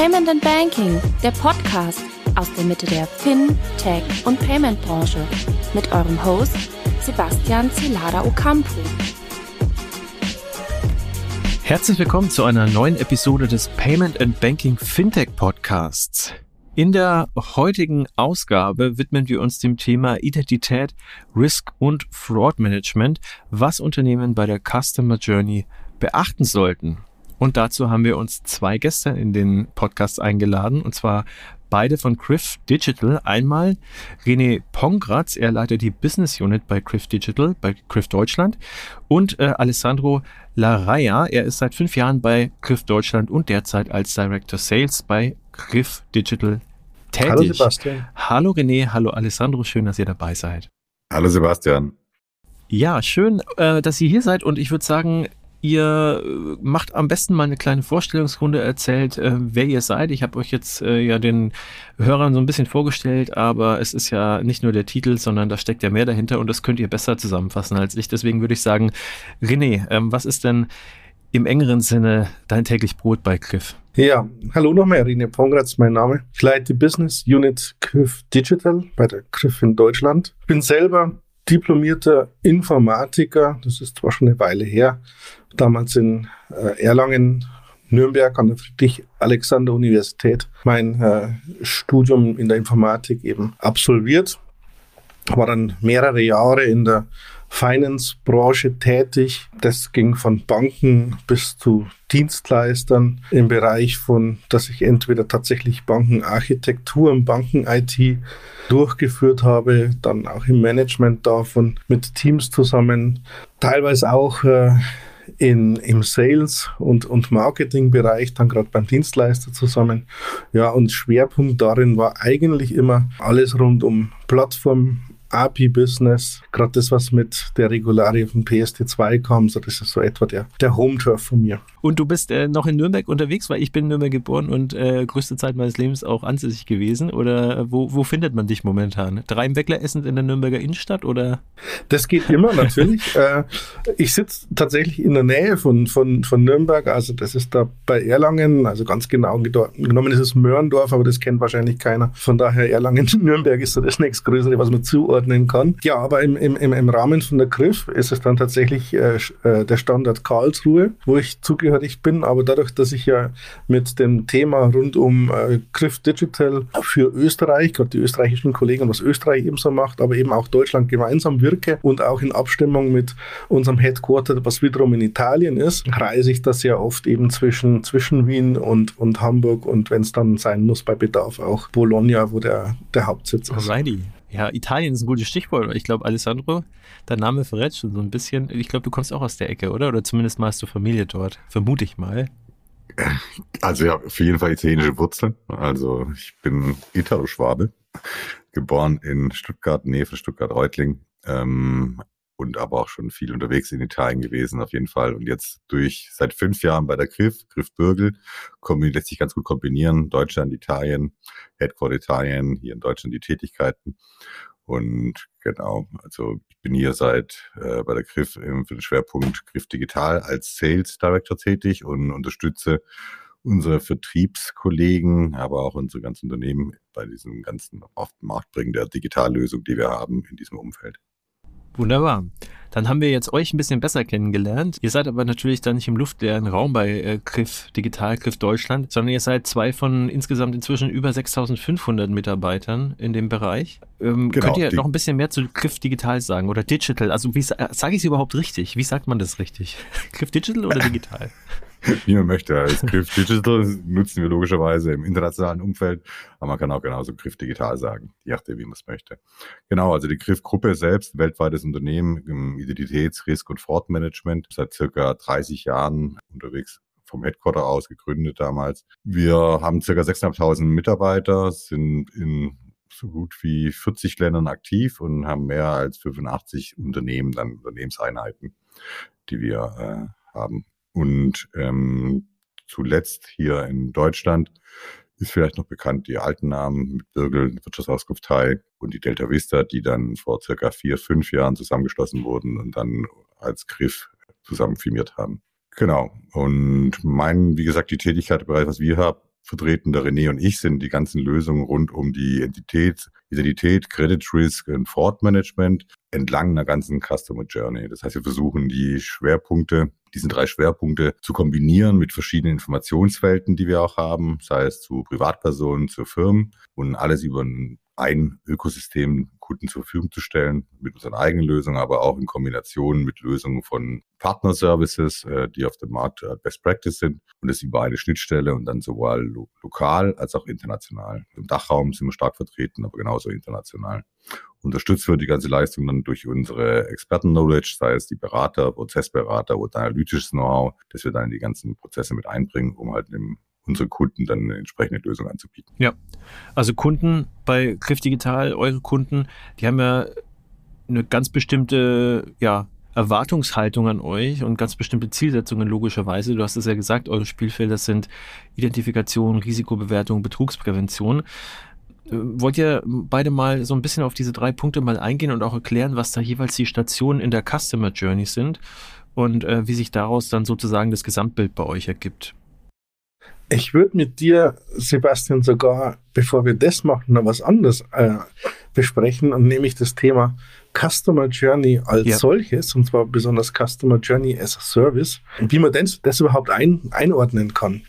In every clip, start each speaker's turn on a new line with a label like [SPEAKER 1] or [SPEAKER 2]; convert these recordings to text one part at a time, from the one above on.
[SPEAKER 1] Payment and Banking, der Podcast aus der Mitte der Fin-, Tech- und Payment-Branche mit eurem Host Sebastian Celada Ocampo.
[SPEAKER 2] Herzlich willkommen zu einer neuen Episode des Payment and Banking Fintech Podcasts. In der heutigen Ausgabe widmen wir uns dem Thema Identität, Risk und Fraud Management, was Unternehmen bei der Customer Journey beachten sollten. Und dazu haben wir uns zwei Gäste in den Podcast eingeladen, und zwar beide von Criff Digital. Einmal René Pongratz, er leitet die Business Unit bei Criff Digital, bei Criff Deutschland. Und äh, Alessandro Laraya, er ist seit fünf Jahren bei Criff Deutschland und derzeit als Director Sales bei Criff Digital tätig.
[SPEAKER 3] Hallo Sebastian.
[SPEAKER 2] Hallo René, hallo Alessandro, schön, dass ihr dabei seid.
[SPEAKER 4] Hallo Sebastian.
[SPEAKER 2] Ja, schön, äh, dass ihr hier seid und ich würde sagen, Ihr äh, macht am besten mal eine kleine Vorstellungsrunde, erzählt, äh, wer ihr seid. Ich habe euch jetzt äh, ja den Hörern so ein bisschen vorgestellt, aber es ist ja nicht nur der Titel, sondern da steckt ja mehr dahinter und das könnt ihr besser zusammenfassen als ich. Deswegen würde ich sagen, René, ähm, was ist denn im engeren Sinne dein täglich Brot bei Griff?
[SPEAKER 3] Ja, hallo nochmal, René Pongratz, mein Name. Ich leite die Business Unit Griff Digital bei der Griff in Deutschland. Ich bin selber diplomierter Informatiker, das ist zwar schon eine Weile her, damals in äh, Erlangen, Nürnberg an der Friedrich-Alexander-Universität mein äh, Studium in der Informatik eben absolviert. War dann mehrere Jahre in der Finance-Branche tätig. Das ging von Banken bis zu Dienstleistern im Bereich von, dass ich entweder tatsächlich Bankenarchitektur und Banken-IT durchgeführt habe, dann auch im Management davon mit Teams zusammen, teilweise auch äh, in, im Sales- und, und Marketing-Bereich, dann gerade beim Dienstleister zusammen. Ja, und Schwerpunkt darin war eigentlich immer alles rund um Plattform, API-Business, gerade das, was mit der Regularie von PSD2 kam, so das ist so etwa der, der Home-Turf von mir.
[SPEAKER 2] Und du bist äh, noch in Nürnberg unterwegs, weil ich bin in Nürnberg geboren und äh, größte Zeit meines Lebens auch ansässig gewesen. Oder äh, wo, wo findet man dich momentan? Drei im Weckler essend in der Nürnberger Innenstadt oder?
[SPEAKER 3] Das geht immer natürlich. äh, ich sitze tatsächlich in der Nähe von, von, von Nürnberg, also das ist da bei Erlangen, also ganz genau genommen ist es Mörndorf, aber das kennt wahrscheinlich keiner. Von daher Erlangen-Nürnberg ist so das nächstgrößere, was man zuordnen kann. Ja, aber im, im, im Rahmen von der Griff ist es dann tatsächlich äh, äh, der Standort Karlsruhe, wo ich zugehörig bin, aber dadurch, dass ich ja mit dem Thema rund um äh, Griff Digital für Österreich, gerade die österreichischen Kollegen, was Österreich ebenso macht, aber eben auch Deutschland gemeinsam wirke und auch in Abstimmung mit unserem Headquarter, was wiederum in Italien ist, reise ich das ja oft eben zwischen, zwischen Wien und, und Hamburg und wenn es dann sein muss, bei Bedarf auch Bologna, wo der, der Hauptsitz ist.
[SPEAKER 2] Alrighty. Ja, Italien ist ein gutes Stichwort. Ich glaube, Alessandro, dein Name verrät schon so ein bisschen. Ich glaube, du kommst auch aus der Ecke, oder? Oder zumindest mal hast du Familie dort. Vermute ich mal.
[SPEAKER 4] Also ja, auf jeden Fall italienische Wurzeln. Also ich bin Italo-Schwabe, geboren in Stuttgart, Nähe von Stuttgart-Reutling. Ähm, und aber auch schon viel unterwegs in Italien gewesen, auf jeden Fall. Und jetzt durch seit fünf Jahren bei der Griff, Griff Bürgel, lässt sich ganz gut kombinieren. Deutschland, Italien, Headquarter Italien, hier in Deutschland die Tätigkeiten. Und genau, also ich bin hier seit äh, bei der Griff im, für den Schwerpunkt Griff Digital als Sales Director tätig und unterstütze unsere Vertriebskollegen, aber auch unsere ganzen Unternehmen bei diesem ganzen auf den Markt bringen der Digitallösung, die wir haben in diesem Umfeld.
[SPEAKER 2] Wunderbar. Dann haben wir jetzt euch ein bisschen besser kennengelernt. Ihr seid aber natürlich da nicht im luftleeren Raum bei äh, Griff Digital, Griff Deutschland, sondern ihr seid zwei von insgesamt inzwischen über 6500 Mitarbeitern in dem Bereich. Ähm, genau, könnt ihr noch ein bisschen mehr zu Griff Digital sagen oder Digital? Also wie sage ich es überhaupt richtig? Wie sagt man das richtig? Griff Digital oder Digital?
[SPEAKER 4] wie man möchte. Als Griff Digital nutzen wir logischerweise im internationalen Umfeld, aber man kann auch genauso Griff Digital sagen, je nachdem, wie man es möchte. Genau, also die Griff-Gruppe selbst, weltweites Unternehmen im Identitäts-, Risk- und Fraud-Management, seit circa 30 Jahren unterwegs vom Headquarter aus gegründet damals. Wir haben circa 6.500 Mitarbeiter, sind in so gut wie 40 Ländern aktiv und haben mehr als 85 Unternehmen, dann Unternehmenseinheiten, die wir äh, haben. Und ähm, zuletzt hier in Deutschland ist vielleicht noch bekannt die alten Namen mit Birgel, Wirtschaftsauskunft Thai und die Delta Vista, die dann vor circa vier, fünf Jahren zusammengeschlossen wurden und dann als Griff zusammen firmiert haben. Genau. Und mein, wie gesagt, die Tätigkeit, was wir vertreten. Der René und ich sind die ganzen Lösungen rund um die Entität, Identität, Credit Risk und Fraud Management entlang einer ganzen Customer Journey. Das heißt, wir versuchen die Schwerpunkte, diese drei Schwerpunkte zu kombinieren mit verschiedenen Informationswelten, die wir auch haben, sei es zu Privatpersonen, zu Firmen und alles über ein ein Ökosystem Kunden zur Verfügung zu stellen, mit unseren eigenen Lösungen, aber auch in Kombination mit Lösungen von Partnerservices, äh, die auf dem Markt äh, Best Practice sind und das über eine Schnittstelle und dann sowohl lo lokal als auch international. Im Dachraum sind wir stark vertreten, aber genauso international. Unterstützt wird die ganze Leistung dann durch unsere Experten-Knowledge, sei es die Berater, Prozessberater oder analytisches Know-how, das wir dann in die ganzen Prozesse mit einbringen, um halt im unsere Kunden dann eine entsprechende Lösung anzubieten.
[SPEAKER 2] Ja, also Kunden bei Cliff Digital, eure Kunden, die haben ja eine ganz bestimmte, ja, Erwartungshaltung an euch und ganz bestimmte Zielsetzungen logischerweise. Du hast es ja gesagt, eure Spielfelder sind Identifikation, Risikobewertung, Betrugsprävention. Äh, wollt ihr beide mal so ein bisschen auf diese drei Punkte mal eingehen und auch erklären, was da jeweils die Stationen in der Customer Journey sind und äh, wie sich daraus dann sozusagen das Gesamtbild bei euch ergibt?
[SPEAKER 3] Ich würde mit dir, Sebastian, sogar, bevor wir das machen, noch was anderes äh, besprechen, und nämlich das Thema Customer Journey als ja. solches, und zwar besonders Customer Journey as a Service, wie man das, das überhaupt ein, einordnen kann.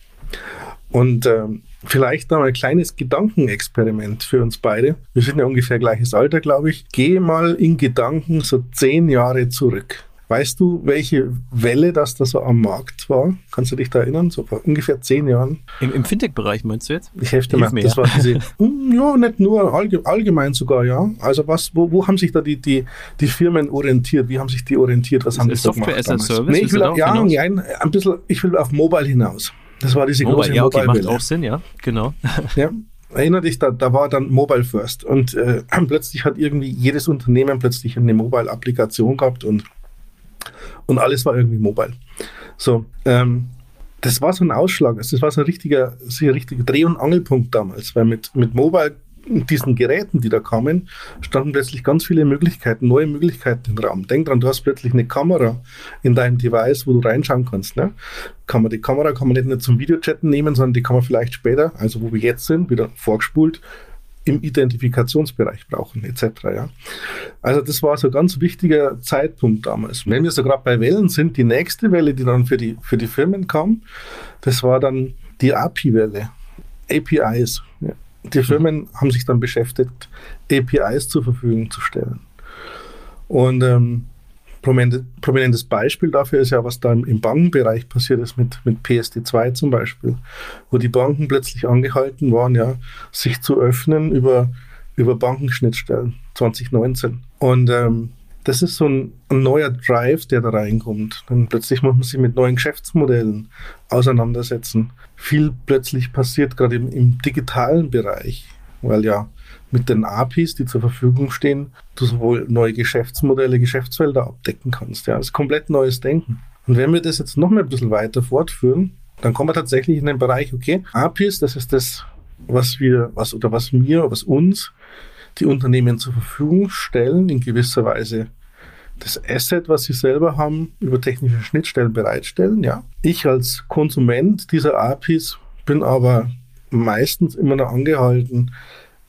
[SPEAKER 3] Und äh, vielleicht noch ein kleines Gedankenexperiment für uns beide. Wir sind ja ungefähr gleiches Alter, glaube ich. Geh mal in Gedanken so zehn Jahre zurück. Weißt du, welche Welle das da so am Markt war? Kannst du dich da erinnern? So vor ungefähr zehn Jahren.
[SPEAKER 2] Im, im Fintech-Bereich meinst du jetzt?
[SPEAKER 3] Ich hefte mal. Das war diese, hm, ja, nicht nur allgemein sogar, ja. Also was, wo, wo haben sich da die, die, die Firmen orientiert? Wie haben sich die orientiert? Was haben die
[SPEAKER 2] Software as a Service?
[SPEAKER 3] Nee, ich will, ja, ja, ein bisschen, ich will auf Mobile hinaus. Das war diese
[SPEAKER 2] Mobile,
[SPEAKER 3] große
[SPEAKER 2] ja, okay,
[SPEAKER 3] Mobile
[SPEAKER 2] macht auch Sinn, ja, genau.
[SPEAKER 3] ja, Erinner dich, da, da war dann Mobile First und äh, plötzlich hat irgendwie jedes Unternehmen plötzlich eine Mobile-Applikation gehabt und und alles war irgendwie mobile. So, ähm, das war so ein Ausschlag, also das war so ein richtiger, so ein richtiger Dreh- und Angelpunkt damals, weil mit, mit Mobile diesen Geräten, die da kamen, standen plötzlich ganz viele Möglichkeiten, neue Möglichkeiten im Raum. Denk dran, du hast plötzlich eine Kamera in deinem Device, wo du reinschauen kannst. Ne? Kann man die Kamera kann man nicht nur zum Videochatten nehmen, sondern die kann man vielleicht später, also wo wir jetzt sind, wieder vorgespult, im Identifikationsbereich brauchen, etc. Ja. Also das war so ein ganz wichtiger Zeitpunkt damals. Wenn wir so gerade bei Wellen sind, die nächste Welle, die dann für die, für die Firmen kam, das war dann die API-Welle, APIs. Ja. Die Firmen haben sich dann beschäftigt, APIs zur Verfügung zu stellen. Und ähm, prominentes Beispiel dafür ist ja, was da im, Bankenbereich passiert ist mit, mit PSD2 zum Beispiel, wo die Banken plötzlich angehalten waren, ja, sich zu öffnen über, über Bankenschnittstellen 2019. Und ähm, das ist so ein, ein, neuer Drive, der da reinkommt. Dann plötzlich muss man sich mit neuen Geschäftsmodellen auseinandersetzen. Viel plötzlich passiert gerade im, im digitalen Bereich, weil ja mit den APIs, die zur Verfügung stehen, du sowohl neue Geschäftsmodelle, Geschäftsfelder abdecken kannst. Ja, das ist komplett neues Denken. Und wenn wir das jetzt noch mal ein bisschen weiter fortführen, dann kommen wir tatsächlich in den Bereich, okay, APIs, das ist das, was wir, was oder was mir, was uns die Unternehmen zur Verfügung stellen, in gewisser Weise das Asset, was sie selber haben, über technische Schnittstellen bereitstellen. Ja. Ich als Konsument dieser APIs bin aber meistens immer noch angehalten,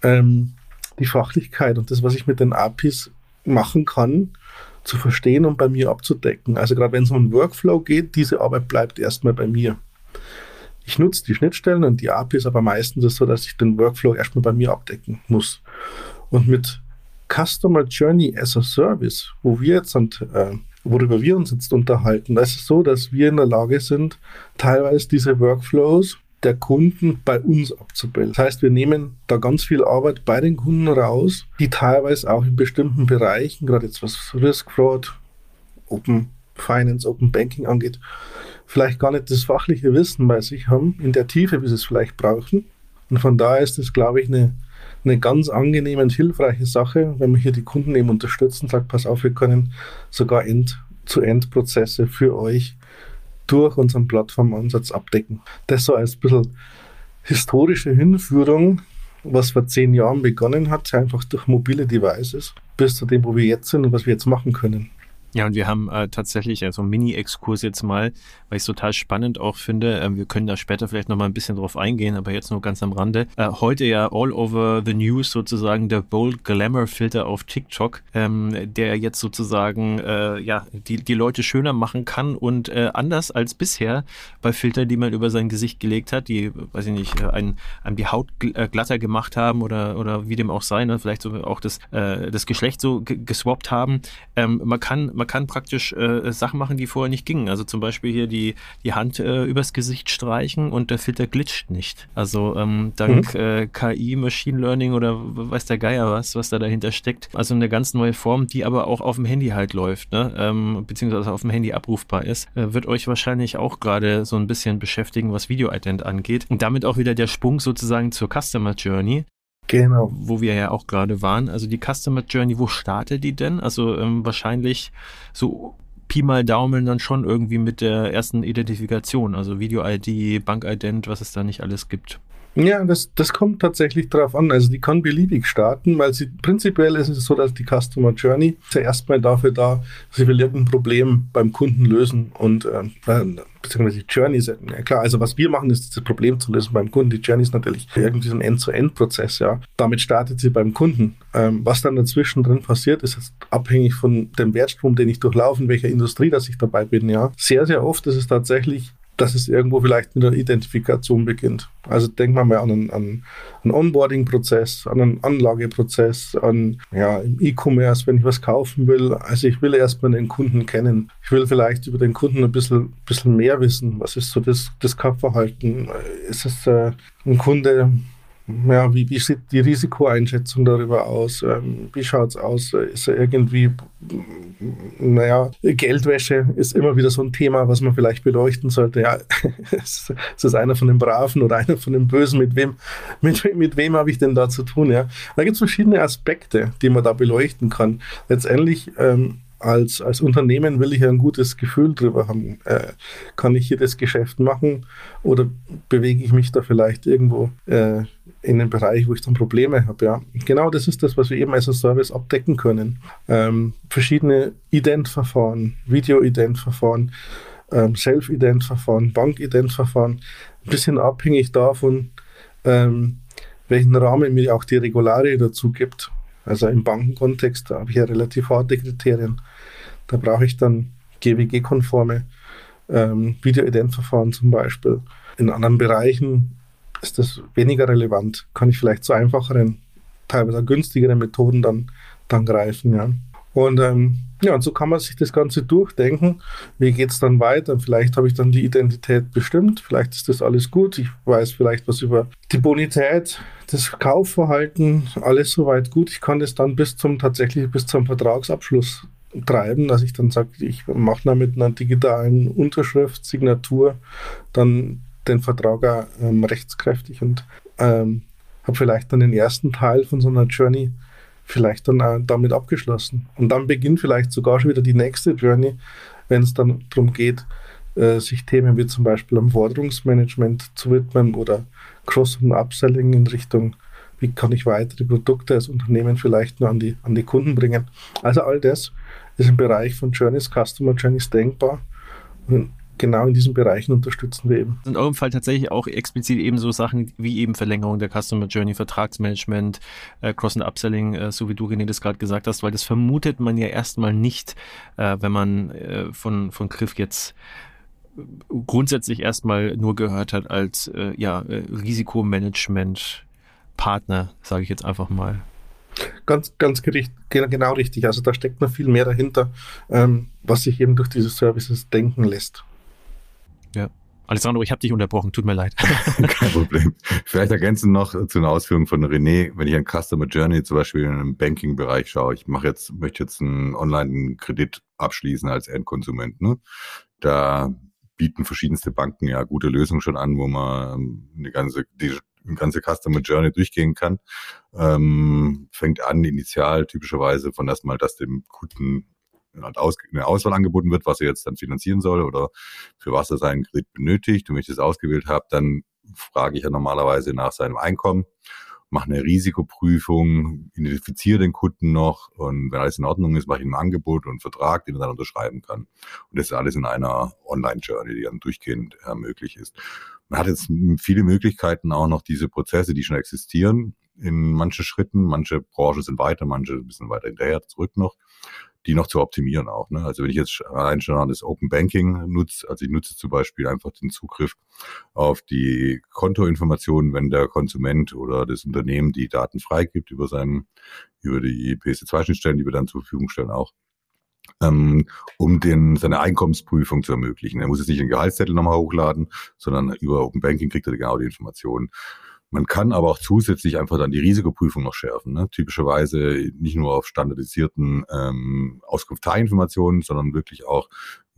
[SPEAKER 3] ähm, die Fachlichkeit und das, was ich mit den APIs machen kann, zu verstehen und bei mir abzudecken. Also gerade wenn es um einen Workflow geht, diese Arbeit bleibt erstmal bei mir. Ich nutze die Schnittstellen und die APIs, aber meistens ist es so, dass ich den Workflow erstmal bei mir abdecken muss. Und mit Customer Journey as a Service, wo wir jetzt und, äh, worüber wir uns jetzt unterhalten, da ist es so, dass wir in der Lage sind, teilweise diese Workflows der Kunden bei uns abzubilden. Das heißt, wir nehmen da ganz viel Arbeit bei den Kunden raus, die teilweise auch in bestimmten Bereichen, gerade jetzt was Risk Fraud, Open Finance, Open Banking angeht, vielleicht gar nicht das fachliche Wissen bei sich haben, in der Tiefe, wie sie es vielleicht brauchen. Und von daher ist es, glaube ich, eine, eine ganz angenehme und hilfreiche Sache, wenn man hier die Kunden eben unterstützt und sagt, pass auf, wir können sogar End-zu-End-Prozesse für euch durch unseren Plattformansatz abdecken. Das so als bisschen historische Hinführung, was vor zehn Jahren begonnen hat, einfach durch mobile Devices, bis zu dem, wo wir jetzt sind und was wir jetzt machen können.
[SPEAKER 2] Ja, und wir haben äh, tatsächlich äh, so einen Mini-Exkurs jetzt mal, weil ich es total spannend auch finde. Ähm, wir können da später vielleicht nochmal ein bisschen drauf eingehen, aber jetzt nur ganz am Rande. Äh, heute ja all over the news sozusagen der Bold Glamour Filter auf TikTok, ähm, der jetzt sozusagen äh, ja die, die Leute schöner machen kann und äh, anders als bisher bei Filtern, die man über sein Gesicht gelegt hat, die, weiß ich nicht, äh, einem, einem die Haut äh, glatter gemacht haben oder, oder wie dem auch sei, ne? vielleicht so auch das, äh, das Geschlecht so geswappt haben. Ähm, man kann man kann praktisch äh, Sachen machen, die vorher nicht gingen. Also zum Beispiel hier die, die Hand äh, übers Gesicht streichen und der Filter glitscht nicht. Also ähm, dank mhm. äh, KI, Machine Learning oder weiß der Geier was, was da dahinter steckt. Also eine ganz neue Form, die aber auch auf dem Handy halt läuft, ne? ähm, beziehungsweise auf dem Handy abrufbar ist, äh, wird euch wahrscheinlich auch gerade so ein bisschen beschäftigen, was Video-Ident angeht. Und damit auch wieder der Sprung sozusagen zur Customer Journey. Genau. Wo wir ja auch gerade waren. Also die Customer Journey, wo startet die denn? Also ähm, wahrscheinlich so Pi mal Daumen dann schon irgendwie mit der ersten Identifikation, also Video-ID, Bank-Ident, was es da nicht alles gibt.
[SPEAKER 3] Ja, das, das kommt tatsächlich darauf an. Also die kann beliebig starten, weil sie prinzipiell ist es so, dass die Customer Journey zuerst mal dafür da, sie will irgendein Problem beim Kunden lösen und äh, beziehungsweise die Journey ist ja klar, also was wir machen, ist das Problem zu lösen beim Kunden. Die Journey ist natürlich irgendwie so ein End-zu-End-Prozess, ja. Damit startet sie beim Kunden. Ähm, was dann dazwischen drin passiert, ist abhängig von dem Wertstrom, den ich durchlaufe, in welcher Industrie, dass ich dabei bin, ja. Sehr, sehr oft ist es tatsächlich dass es irgendwo vielleicht mit einer Identifikation beginnt. Also denken wir mal an einen, an einen Onboarding-Prozess, an einen Anlageprozess, an ja, im E-Commerce, wenn ich was kaufen will. Also ich will erstmal den Kunden kennen. Ich will vielleicht über den Kunden ein bisschen, bisschen mehr wissen. Was ist so das, das Kaufverhalten? Ist es äh, ein Kunde, ja, wie, wie sieht die Risikoeinschätzung darüber aus? Ähm, wie schaut es aus? Ist irgendwie, naja, Geldwäsche ist immer wieder so ein Thema, was man vielleicht beleuchten sollte. Ja, ist das einer von den Braven oder einer von den Bösen? Mit wem, mit, mit wem habe ich denn da zu tun? Ja, da gibt es verschiedene Aspekte, die man da beleuchten kann. Letztendlich ähm, als, als Unternehmen will ich ein gutes Gefühl drüber haben. Äh, kann ich hier das Geschäft machen oder bewege ich mich da vielleicht irgendwo äh, in einen Bereich, wo ich dann Probleme habe? Ja, genau das ist das, was wir eben als Service abdecken können. Ähm, verschiedene Ident-Verfahren, Video-Ident-Verfahren, ähm, Self-Ident-Verfahren, Bank-Ident-Verfahren, ein bisschen abhängig davon, ähm, welchen Rahmen mir auch die Regularie dazu gibt. Also im Bankenkontext habe ich ja relativ harte Kriterien. Da brauche ich dann GWG-konforme ähm, Video-Ident-Verfahren zum Beispiel. In anderen Bereichen ist das weniger relevant. Kann ich vielleicht zu einfacheren, teilweise günstigeren Methoden dann, dann greifen. Ja. Und ähm, ja, und so kann man sich das Ganze durchdenken. Wie geht es dann weiter? Vielleicht habe ich dann die Identität bestimmt. Vielleicht ist das alles gut. Ich weiß vielleicht was über die Bonität, das Kaufverhalten, alles soweit gut. Ich kann das dann bis zum tatsächlich bis zum Vertragsabschluss treiben, dass ich dann sage, ich mache da mit einer digitalen Unterschrift, Signatur, dann den Vertrag ähm, rechtskräftig und ähm, habe vielleicht dann den ersten Teil von so einer Journey vielleicht dann auch damit abgeschlossen. Und dann beginnt vielleicht sogar schon wieder die nächste Journey, wenn es dann darum geht, äh, sich Themen wie zum Beispiel am Forderungsmanagement zu widmen oder Cross- und Upselling in Richtung, wie kann ich weitere Produkte als Unternehmen vielleicht nur an die, an die Kunden bringen. Also all das ist im Bereich von Journeys, Customer Journeys denkbar. Und genau in diesen Bereichen unterstützen wir eben.
[SPEAKER 2] In eurem Fall tatsächlich auch explizit eben so Sachen wie eben Verlängerung der Customer Journey, Vertragsmanagement, äh, Cross- und Upselling, äh, so wie du, René, das gerade gesagt hast, weil das vermutet man ja erstmal nicht, äh, wenn man äh, von, von Griff jetzt grundsätzlich erstmal nur gehört hat als äh, ja, äh, Risikomanagement Partner, sage ich jetzt einfach mal.
[SPEAKER 3] Ganz, ganz gericht, genau richtig. Also da steckt noch viel mehr dahinter, ähm, was sich eben durch diese Services denken lässt.
[SPEAKER 2] Ja. Alessandro, ich habe dich unterbrochen, tut mir leid.
[SPEAKER 4] Kein Problem. Vielleicht ergänzen noch zu einer Ausführung von René, wenn ich an Customer Journey zum Beispiel in einem Banking-Bereich schaue, ich mache jetzt, möchte jetzt einen Online-Kredit abschließen als Endkonsument. Ne? Da bieten verschiedenste Banken ja gute Lösungen schon an, wo man eine ganze, die, eine ganze Customer Journey durchgehen kann. Ähm, fängt an initial typischerweise von erstmal, dass dem Kunden eine Auswahl angeboten wird, was er jetzt dann finanzieren soll oder für was er seinen Kredit benötigt. Und wenn ich das ausgewählt habe, dann frage ich ja normalerweise nach seinem Einkommen mache eine Risikoprüfung, identifiziere den Kunden noch und wenn alles in Ordnung ist, mache ich ihm ein Angebot und einen Vertrag, den er dann unterschreiben kann. Und das ist alles in einer Online-Journey, die dann durchgehend äh, möglich ist. Man hat jetzt viele Möglichkeiten auch noch diese Prozesse, die schon existieren, in manchen Schritten. Manche Branchen sind weiter, manche ein bisschen weiter hinterher, zurück noch die noch zu optimieren auch. Ne? Also wenn ich jetzt allein schon das Open Banking nutze, also ich nutze zum Beispiel einfach den Zugriff auf die Kontoinformationen, wenn der Konsument oder das Unternehmen die Daten freigibt über seinen, über die PSD2-Schnittstellen, die wir dann zur Verfügung stellen auch ähm, um den, seine Einkommensprüfung zu ermöglichen. Er muss jetzt nicht den Gehaltszettel nochmal hochladen, sondern über Open Banking kriegt er genau die Informationen. Man kann aber auch zusätzlich einfach dann die Risikoprüfung noch schärfen. Ne? Typischerweise nicht nur auf standardisierten ähm, Auskunfteiinformationen, sondern wirklich auch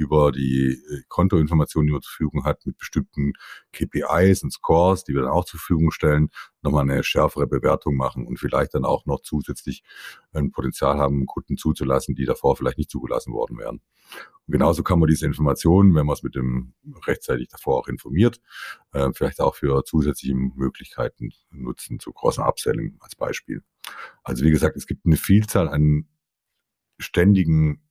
[SPEAKER 4] über die äh, Kontoinformationen, die man zur Verfügung hat, mit bestimmten KPIs und Scores, die wir dann auch zur Verfügung stellen, nochmal eine schärfere Bewertung machen und vielleicht dann auch noch zusätzlich ein Potenzial haben, Kunden zuzulassen, die davor vielleicht nicht zugelassen worden wären. Und genauso kann man diese Informationen, wenn man es mit dem rechtzeitig davor auch informiert, äh, vielleicht auch für zusätzliche Möglichkeiten nutzen, zu großen Upselling als Beispiel. Also wie gesagt, es gibt eine Vielzahl an ständigen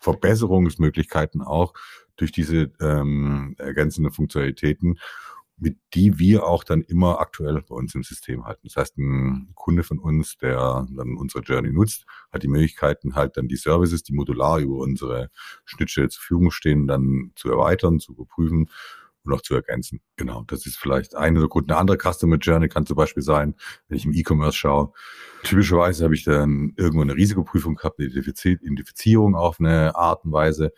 [SPEAKER 4] Verbesserungsmöglichkeiten auch durch diese ähm, ergänzenden Funktionalitäten, mit die wir auch dann immer aktuell bei uns im System halten. Das heißt, ein Kunde von uns, der dann unsere Journey nutzt, hat die Möglichkeiten halt dann die Services, die modular über unsere Schnittstelle zur Verfügung stehen, dann zu erweitern, zu überprüfen auch zu ergänzen. Genau, das ist vielleicht eine oder gut. Eine andere Customer Journey kann zum Beispiel sein, wenn ich im E-Commerce schaue. Typischerweise habe ich dann irgendwo eine Risikoprüfung gehabt, eine Identifizierung auf eine Art und Weise.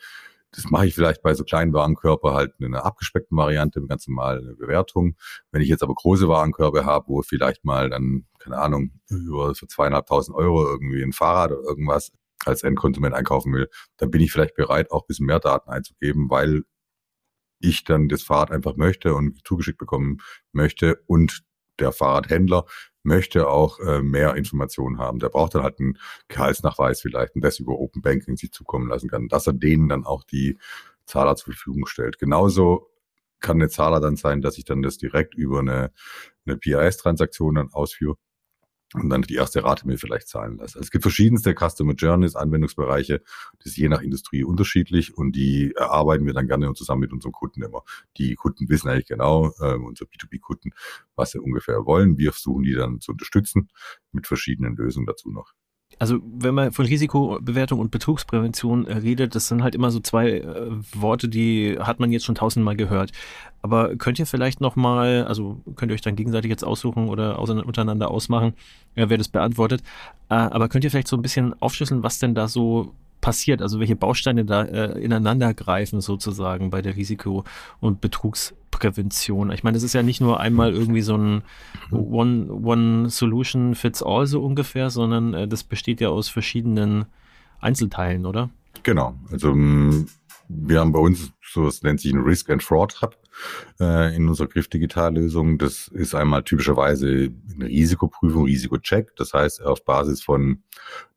[SPEAKER 4] Das mache ich vielleicht bei so kleinen Warenkörper halt in einer abgespeckten Variante, ganz normal eine Bewertung. Wenn ich jetzt aber große Warenkörbe habe, wo vielleicht mal dann, keine Ahnung, über für zweieinhalbtausend Euro irgendwie ein Fahrrad oder irgendwas als Endkonsument einkaufen will, dann bin ich vielleicht bereit, auch ein bisschen mehr Daten einzugeben, weil ich dann das Fahrrad einfach möchte und zugeschickt bekommen möchte und der Fahrradhändler möchte auch äh, mehr Informationen haben. Der braucht dann halt einen Gehaltsnachweis vielleicht und das über Open Banking sich zukommen lassen kann, dass er denen dann auch die Zahler zur Verfügung stellt. Genauso kann eine Zahler dann sein, dass ich dann das direkt über eine, eine PIS-Transaktion dann ausführe und dann die erste Rate mir vielleicht zahlen lasse. Also es gibt verschiedenste Customer Journeys, Anwendungsbereiche, das ist je nach Industrie unterschiedlich und die erarbeiten wir dann gerne zusammen mit unseren Kunden immer. Die Kunden wissen eigentlich genau, äh, unsere B2B-Kunden, was sie ungefähr wollen. Wir versuchen die dann zu unterstützen mit verschiedenen Lösungen dazu noch.
[SPEAKER 2] Also wenn man von Risikobewertung und Betrugsprävention äh, redet, das sind halt immer so zwei äh, Worte, die hat man jetzt schon tausendmal gehört. Aber könnt ihr vielleicht nochmal, also könnt ihr euch dann gegenseitig jetzt aussuchen oder untereinander ausmachen, äh, wer das beantwortet. Äh, aber könnt ihr vielleicht so ein bisschen aufschlüsseln, was denn da so passiert, also welche Bausteine da äh, ineinander greifen sozusagen bei der Risiko- und Betrugsprävention. Ich meine, das ist ja nicht nur einmal irgendwie so ein One, One Solution fits all so ungefähr, sondern äh, das besteht ja aus verschiedenen Einzelteilen, oder?
[SPEAKER 4] Genau. Also mm, wir haben bei uns so, es nennt sich ein Risk and Fraud Hub äh, in unserer Griff Digital-Lösung. Das ist einmal typischerweise eine Risikoprüfung, Risikocheck. Das heißt, auf Basis von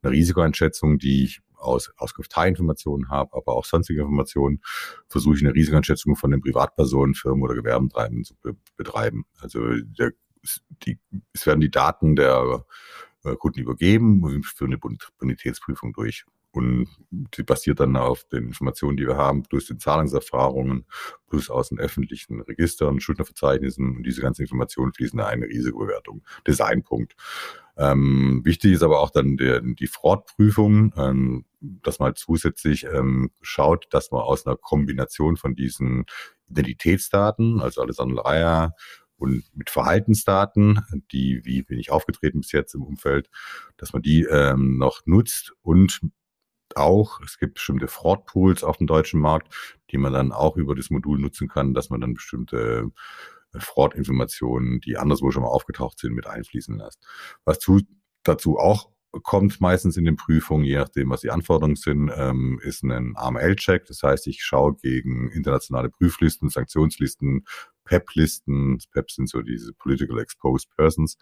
[SPEAKER 4] einer Risikoeinschätzung, die ich aus Auskunfteiinformationen habe, aber auch sonstige Informationen, versuche ich eine Risikoeinschätzung von den Privatpersonen, Firmen oder Gewerbentreibenden zu be betreiben. Also der, die, es werden die Daten der äh, Kunden übergeben, für eine Bonitätsprüfung durch. Und die basiert dann auf den Informationen, die wir haben, plus den Zahlungserfahrungen, plus aus den öffentlichen Registern, Schuldnerverzeichnissen und diese ganzen Informationen fließen in eine Risikobewertung. Das ist. Ähm, wichtig ist aber auch dann der, die Fraudprüfung, ähm, dass man zusätzlich ähm, schaut, dass man aus einer Kombination von diesen Identitätsdaten, also Alessandro Reier und mit Verhaltensdaten, die, wie bin ich aufgetreten bis jetzt im Umfeld, dass man die ähm, noch nutzt und auch, es gibt bestimmte Fraud-Pools auf dem deutschen Markt, die man dann auch über das Modul nutzen kann, dass man dann bestimmte äh, Fraud-Informationen, die anderswo schon mal aufgetaucht sind, mit einfließen lässt. Was zu, dazu auch kommt meistens in den Prüfungen, je nachdem, was die Anforderungen sind, ähm, ist ein AML-Check. Das heißt, ich schaue gegen internationale Prüflisten, Sanktionslisten, PEP-Listen. PEP sind so diese Political Exposed Persons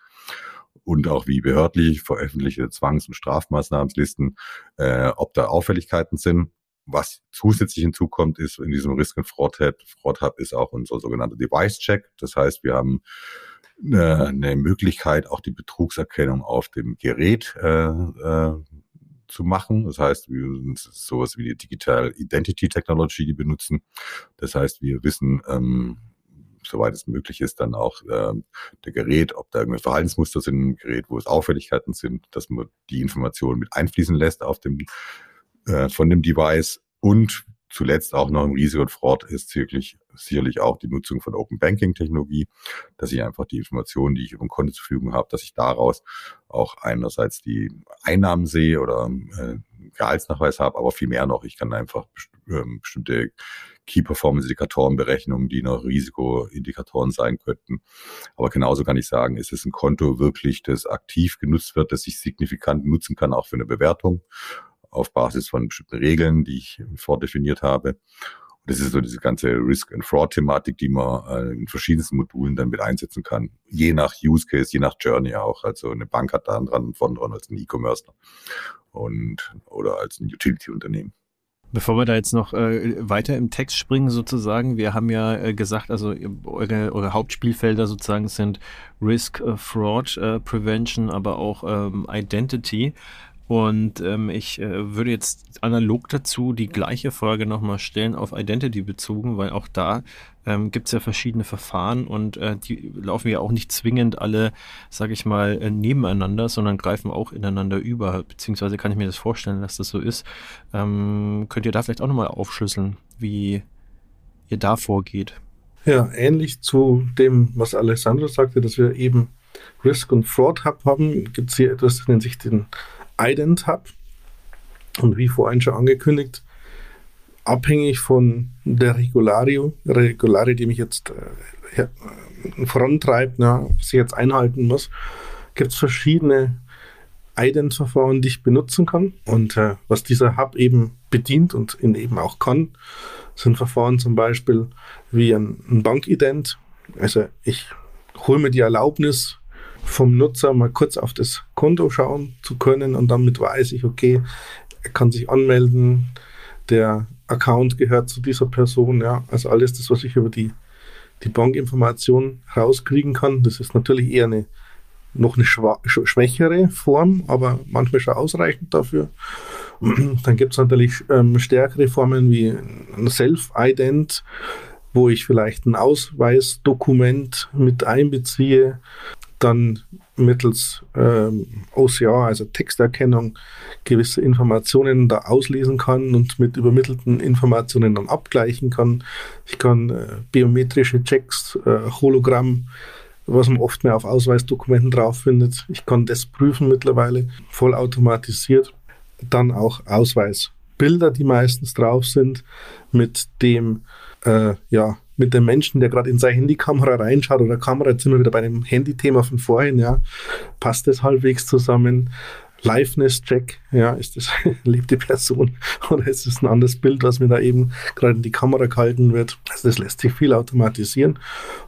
[SPEAKER 4] und auch wie behördlich veröffentlichte Zwangs- und Strafmaßnahmenlisten, äh, ob da Auffälligkeiten sind. Was zusätzlich hinzukommt, ist in diesem Risk and Fraud Hub, Fraud Hub ist auch unser sogenannter Device Check. Das heißt, wir haben eine, eine Möglichkeit, auch die Betrugserkennung auf dem Gerät äh, äh, zu machen. Das heißt, wir sowas wie die Digital Identity Technology, die benutzen. Das heißt, wir wissen, ähm, soweit es möglich ist, dann auch äh, der Gerät, ob da irgendwelche Verhaltensmuster sind im Gerät, wo es Auffälligkeiten sind, dass man die Informationen mit einfließen lässt auf dem äh, von dem Device und zuletzt auch noch im Risiko und Fraud ist sicherlich, sicherlich auch die Nutzung von Open Banking Technologie, dass ich einfach die Informationen, die ich über ein Konto zur Verfügung habe, dass ich daraus auch einerseits die Einnahmen sehe oder äh, Gehaltsnachweis habe, aber viel mehr noch. Ich kann einfach best äh, bestimmte Key Performance Indikatoren Berechnungen, die noch Risikoindikatoren sein könnten. Aber genauso kann ich sagen, ist es ein Konto wirklich, das aktiv genutzt wird, das ich signifikant nutzen kann, auch für eine Bewertung auf Basis von bestimmten Regeln, die ich vordefiniert habe. Und das ist so diese ganze Risk and Fraud Thematik, die man äh, in verschiedensten Modulen dann mit einsetzen kann. Je nach Use Case, je nach Journey auch. Also eine Bank hat da dran von dran als ein E-Commerce und oder als ein Utility-Unternehmen.
[SPEAKER 2] Bevor wir da jetzt noch äh, weiter im Text springen, sozusagen, wir haben ja äh, gesagt, also eure, eure, Hauptspielfelder sozusagen sind Risk, äh, Fraud äh, Prevention, aber auch ähm, Identity. Und ähm, ich äh, würde jetzt analog dazu die gleiche Frage nochmal stellen auf Identity bezogen, weil auch da ähm, gibt es ja verschiedene Verfahren und äh, die laufen ja auch nicht zwingend alle, sage ich mal, äh, nebeneinander, sondern greifen auch ineinander über. Beziehungsweise kann ich mir das vorstellen, dass das so ist. Ähm, könnt ihr da vielleicht auch nochmal aufschlüsseln, wie ihr da vorgeht?
[SPEAKER 3] Ja, ähnlich zu dem, was Alessandro sagte, dass wir eben Risk und Fraud Hub haben, gibt es hier etwas, das nennt sich den Ident habe. Und wie vorhin schon angekündigt, abhängig von der Regulario, Regularie, die mich jetzt äh, vorantreibt, was ich jetzt einhalten muss, gibt es verschiedene Ident-Verfahren, die ich benutzen kann. Und äh, was dieser Hub eben bedient und eben auch kann, sind Verfahren zum Beispiel wie ein, ein Bankident. Also ich hole mir die Erlaubnis vom Nutzer mal kurz auf das Konto schauen zu können und damit weiß ich, okay, er kann sich anmelden, der Account gehört zu dieser Person, ja, also alles das, was ich über die, die Bankinformation rauskriegen kann, das ist natürlich eher eine noch eine schwächere Form, aber manchmal schon ausreichend dafür. Dann gibt es natürlich ähm, stärkere Formen wie ein Self-Ident, wo ich vielleicht ein Ausweisdokument mit einbeziehe, dann mittels ähm, OCR, also Texterkennung, gewisse Informationen da auslesen kann und mit übermittelten Informationen dann abgleichen kann. Ich kann äh, biometrische Checks, äh, Hologramm, was man oft mehr auf Ausweisdokumenten drauf findet. Ich kann das prüfen mittlerweile, vollautomatisiert. Dann auch Ausweisbilder, die meistens drauf sind, mit dem äh, ja, mit dem Menschen, der gerade in seine Handykamera reinschaut oder Kamera, jetzt sind wir wieder bei dem Handythema von vorhin, ja, passt das halbwegs zusammen. Liveness-Check, ja, ist das lebt die Person oder ist es ein anderes Bild, was mir da eben gerade in die Kamera gehalten wird? Also das lässt sich viel automatisieren.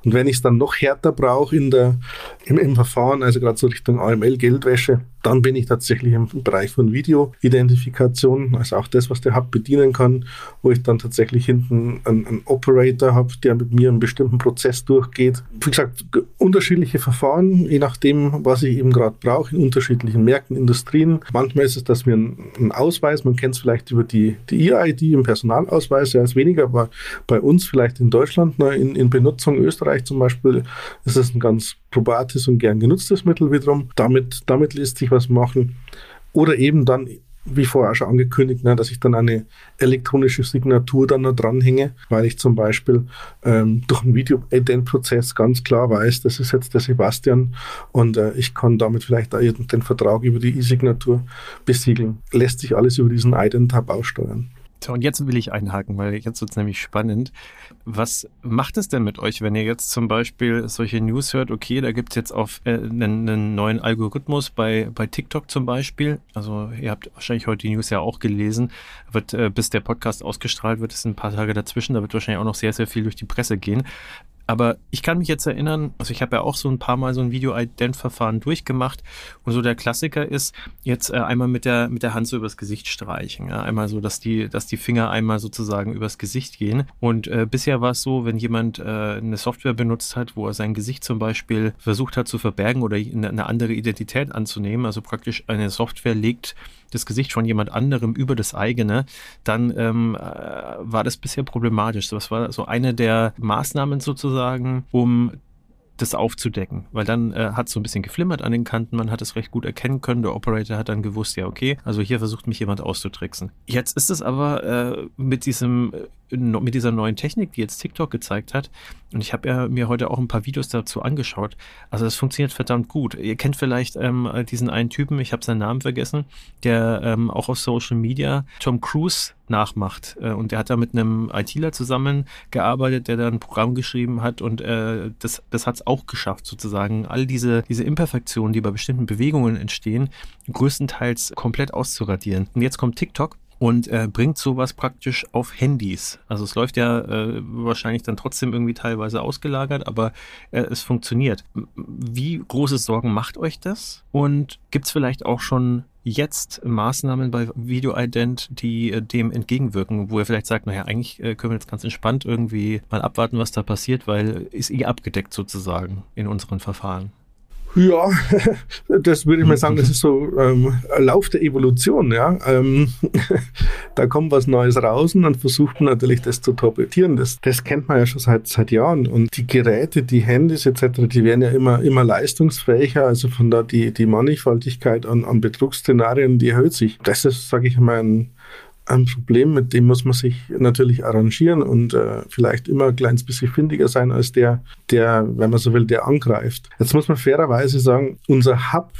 [SPEAKER 3] Und wenn ich es dann noch härter brauche in der, im, im Verfahren, also gerade so Richtung AML-Geldwäsche, dann bin ich tatsächlich im Bereich von Video-Identifikation, also auch das, was der Hub bedienen kann, wo ich dann tatsächlich hinten einen, einen Operator habe, der mit mir einen bestimmten Prozess durchgeht. Wie gesagt, unterschiedliche Verfahren, je nachdem, was ich eben gerade brauche, in unterschiedlichen Märkten, Industrien. Manchmal ist es, dass wir einen Ausweis, man kennt es vielleicht über die, die EID im Personalausweis, ja, ist weniger, aber bei uns vielleicht in Deutschland, ne, in, in Benutzung Österreich zum Beispiel, ist es ein ganz probates und gern genutztes Mittel wiederum. Damit, damit lässt sich was machen. Oder eben dann, wie vorher schon angekündigt, ne, dass ich dann eine elektronische Signatur dann noch dranhänge, weil ich zum Beispiel ähm, durch einen Video-Ident-Prozess ganz klar weiß, das ist jetzt der Sebastian und äh, ich kann damit vielleicht den Vertrag über die E-Signatur besiegeln. Lässt sich alles über diesen Ident-Tab aussteuern.
[SPEAKER 2] Und jetzt will ich einhaken, weil jetzt wird es nämlich spannend. Was macht es denn mit euch, wenn ihr jetzt zum Beispiel solche News hört, okay, da gibt es jetzt auf äh, einen, einen, neuen Algorithmus bei, bei TikTok zum Beispiel. Also ihr habt wahrscheinlich heute die News ja auch gelesen. Wird, äh, bis der Podcast ausgestrahlt wird, ist ein paar Tage dazwischen, da wird wahrscheinlich auch noch sehr, sehr viel durch die Presse gehen. Aber ich kann mich jetzt erinnern, also ich habe ja auch so ein paar Mal so ein Video-Ident-Verfahren durchgemacht und so der Klassiker ist jetzt äh, einmal mit der mit der Hand so übers Gesicht streichen, ja? einmal so, dass die dass die Finger einmal sozusagen übers Gesicht gehen. Und äh, bisher war es so, wenn jemand äh, eine Software benutzt hat, wo er sein Gesicht zum Beispiel versucht hat zu verbergen oder eine, andere Identität anzunehmen, also praktisch eine Software legt das Gesicht von jemand anderem über das eigene, dann ähm, äh, war das bisher problematisch. Das war so eine der Maßnahmen sozusagen, um das aufzudecken, weil dann äh, hat so ein bisschen geflimmert an den Kanten, man hat es recht gut erkennen können, der Operator hat dann gewusst, ja okay, also hier versucht mich jemand auszutricksen. Jetzt ist es aber äh, mit diesem äh, mit dieser neuen Technik, die jetzt TikTok gezeigt hat, und ich habe ja mir heute auch ein paar Videos dazu angeschaut, also das funktioniert verdammt gut. Ihr kennt vielleicht ähm, diesen einen Typen, ich habe seinen Namen vergessen, der ähm, auch auf Social Media Tom Cruise nachmacht. Äh, und der hat da mit einem ITler zusammengearbeitet, der da ein Programm geschrieben hat und äh, das, das hat es auch geschafft, sozusagen all diese, diese Imperfektionen, die bei bestimmten Bewegungen entstehen, größtenteils komplett auszuradieren. Und jetzt kommt TikTok und äh, bringt sowas praktisch auf Handys. Also es läuft ja äh, wahrscheinlich dann trotzdem irgendwie teilweise ausgelagert, aber äh, es funktioniert. Wie große Sorgen macht euch das? Und gibt's vielleicht auch schon jetzt Maßnahmen bei VideoIdent, die äh, dem entgegenwirken, wo ihr vielleicht sagt, naja, eigentlich äh, können wir jetzt ganz entspannt irgendwie mal abwarten, was da passiert, weil ist eh abgedeckt sozusagen in unseren Verfahren?
[SPEAKER 3] Ja, das würde ich mal sagen, das ist so ähm, Lauf der Evolution. Ja? Ähm, da kommt was Neues raus und dann versucht man natürlich das zu torpedieren. Das, das kennt man ja schon seit, seit Jahren. Und die Geräte, die Handys etc., die werden ja immer, immer leistungsfähiger. Also von da die, die Mannigfaltigkeit an, an Betrugsszenarien, die erhöht sich. Das ist, sage ich mal, ein ein Problem, mit dem muss man sich natürlich arrangieren und äh, vielleicht immer ein kleines bisschen findiger sein als der, der, wenn man so will, der angreift. Jetzt muss man fairerweise sagen, unser Hub,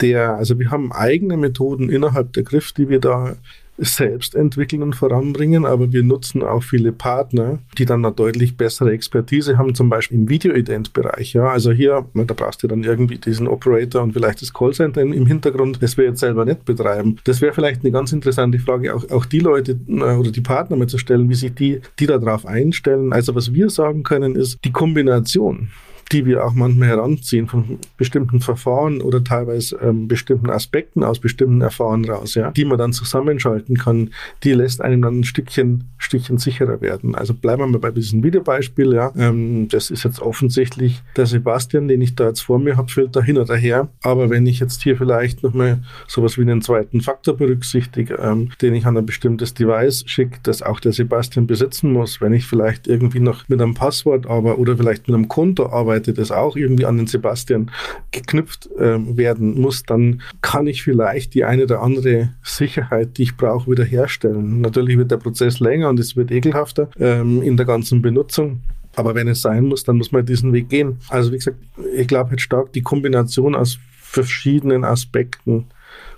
[SPEAKER 3] der, also wir haben eigene Methoden innerhalb der Griff, die wir da selbst entwickeln und voranbringen, aber wir nutzen auch viele Partner, die dann eine deutlich bessere Expertise haben, zum Beispiel im Video-Ident-Bereich. Ja, also hier, da brauchst du dann irgendwie diesen Operator und vielleicht das Callcenter im Hintergrund, das wir jetzt selber nicht betreiben. Das wäre vielleicht eine ganz interessante Frage, auch, auch die Leute äh, oder die Partner mal zu stellen, wie sich die, die darauf einstellen. Also was wir sagen können, ist die Kombination die wir auch manchmal heranziehen von bestimmten Verfahren oder teilweise ähm, bestimmten Aspekten aus bestimmten Erfahrungen raus, ja, die man dann zusammenschalten kann, die lässt einem dann ein Stückchen, Stückchen sicherer werden. Also bleiben wir mal bei diesem Videobeispiel, ja. Ähm, das ist jetzt offensichtlich der Sebastian, den ich da jetzt vor mir habe, fällt da hin oder her. Aber wenn ich jetzt hier vielleicht nochmal sowas wie einen zweiten Faktor berücksichtige, ähm, den ich an ein bestimmtes Device schicke, das auch der Sebastian besitzen muss, wenn ich vielleicht irgendwie noch mit einem Passwort aber oder vielleicht mit einem Konto arbeite, Seite das auch irgendwie an den Sebastian geknüpft äh, werden muss, dann kann ich vielleicht die eine oder andere Sicherheit, die ich brauche, wieder herstellen. Natürlich wird der Prozess länger und es wird ekelhafter ähm, in der ganzen Benutzung. Aber wenn es sein muss, dann muss man diesen Weg gehen. Also wie gesagt, ich glaube halt stark die Kombination aus verschiedenen Aspekten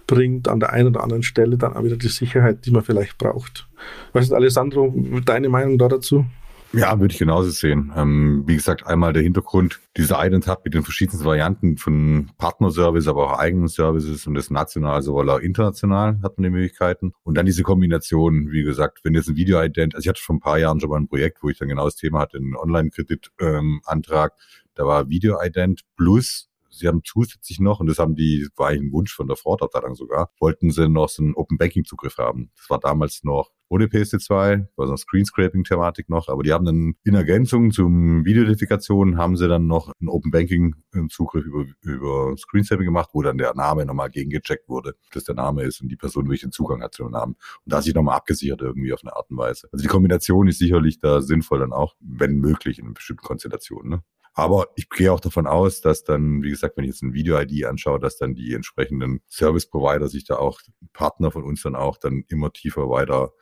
[SPEAKER 3] bringt an der einen oder anderen Stelle dann auch wieder die Sicherheit, die man vielleicht braucht. Was ist Alessandro, deine Meinung da dazu?
[SPEAKER 4] Ja, würde ich genauso sehen. Ähm, wie gesagt, einmal der Hintergrund, dieser Ident Hub mit den verschiedensten Varianten von Partnerservice, aber auch eigenen Services und das national sowohl auch international hat man die Möglichkeiten. Und dann diese Kombination, wie gesagt, wenn jetzt ein Video-Ident, also ich hatte vor ein paar Jahren schon mal ein Projekt, wo ich dann genau das Thema hatte, einen Online-Kredit-Antrag, ähm, da war Video-Ident plus sie haben zusätzlich noch, und das haben die, war ein Wunsch von der Fraud-Abteilung sogar, wollten sie noch so einen Open Banking Zugriff haben. Das war damals noch ohne PSD2, war so eine Screenscraping-Thematik noch, aber die haben dann in Ergänzung zum Videoidentifikation haben sie dann noch einen Open Banking-Zugriff über, über Screenscraping gemacht, wo dann der Name nochmal gegengecheckt wurde, dass der Name ist und die Person wirklich den Zugang hat zu dem Namen. Und da sich nochmal abgesichert irgendwie auf eine Art und Weise. Also die Kombination ist sicherlich da sinnvoll dann auch, wenn möglich, in bestimmten Konstellationen. Ne? Aber ich gehe auch davon aus, dass dann, wie gesagt, wenn ich jetzt ein Video-ID anschaue, dass dann die entsprechenden Service-Provider sich da auch, Partner von uns dann auch, dann immer tiefer weiter